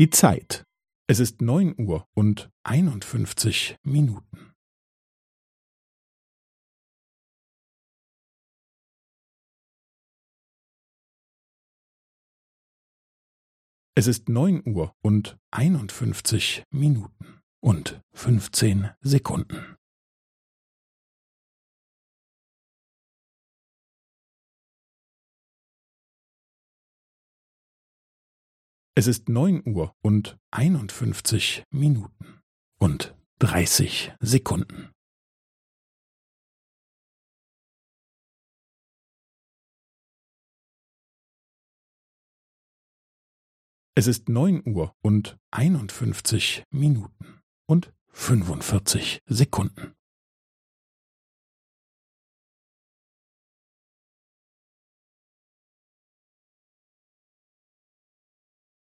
Die Zeit. Es ist neun Uhr und einundfünfzig Minuten. Es ist neun Uhr und einundfünfzig Minuten und fünfzehn Sekunden. Es ist neun Uhr und einundfünfzig Minuten und dreißig Sekunden. Es ist neun Uhr und einundfünfzig Minuten und fünfundvierzig Sekunden.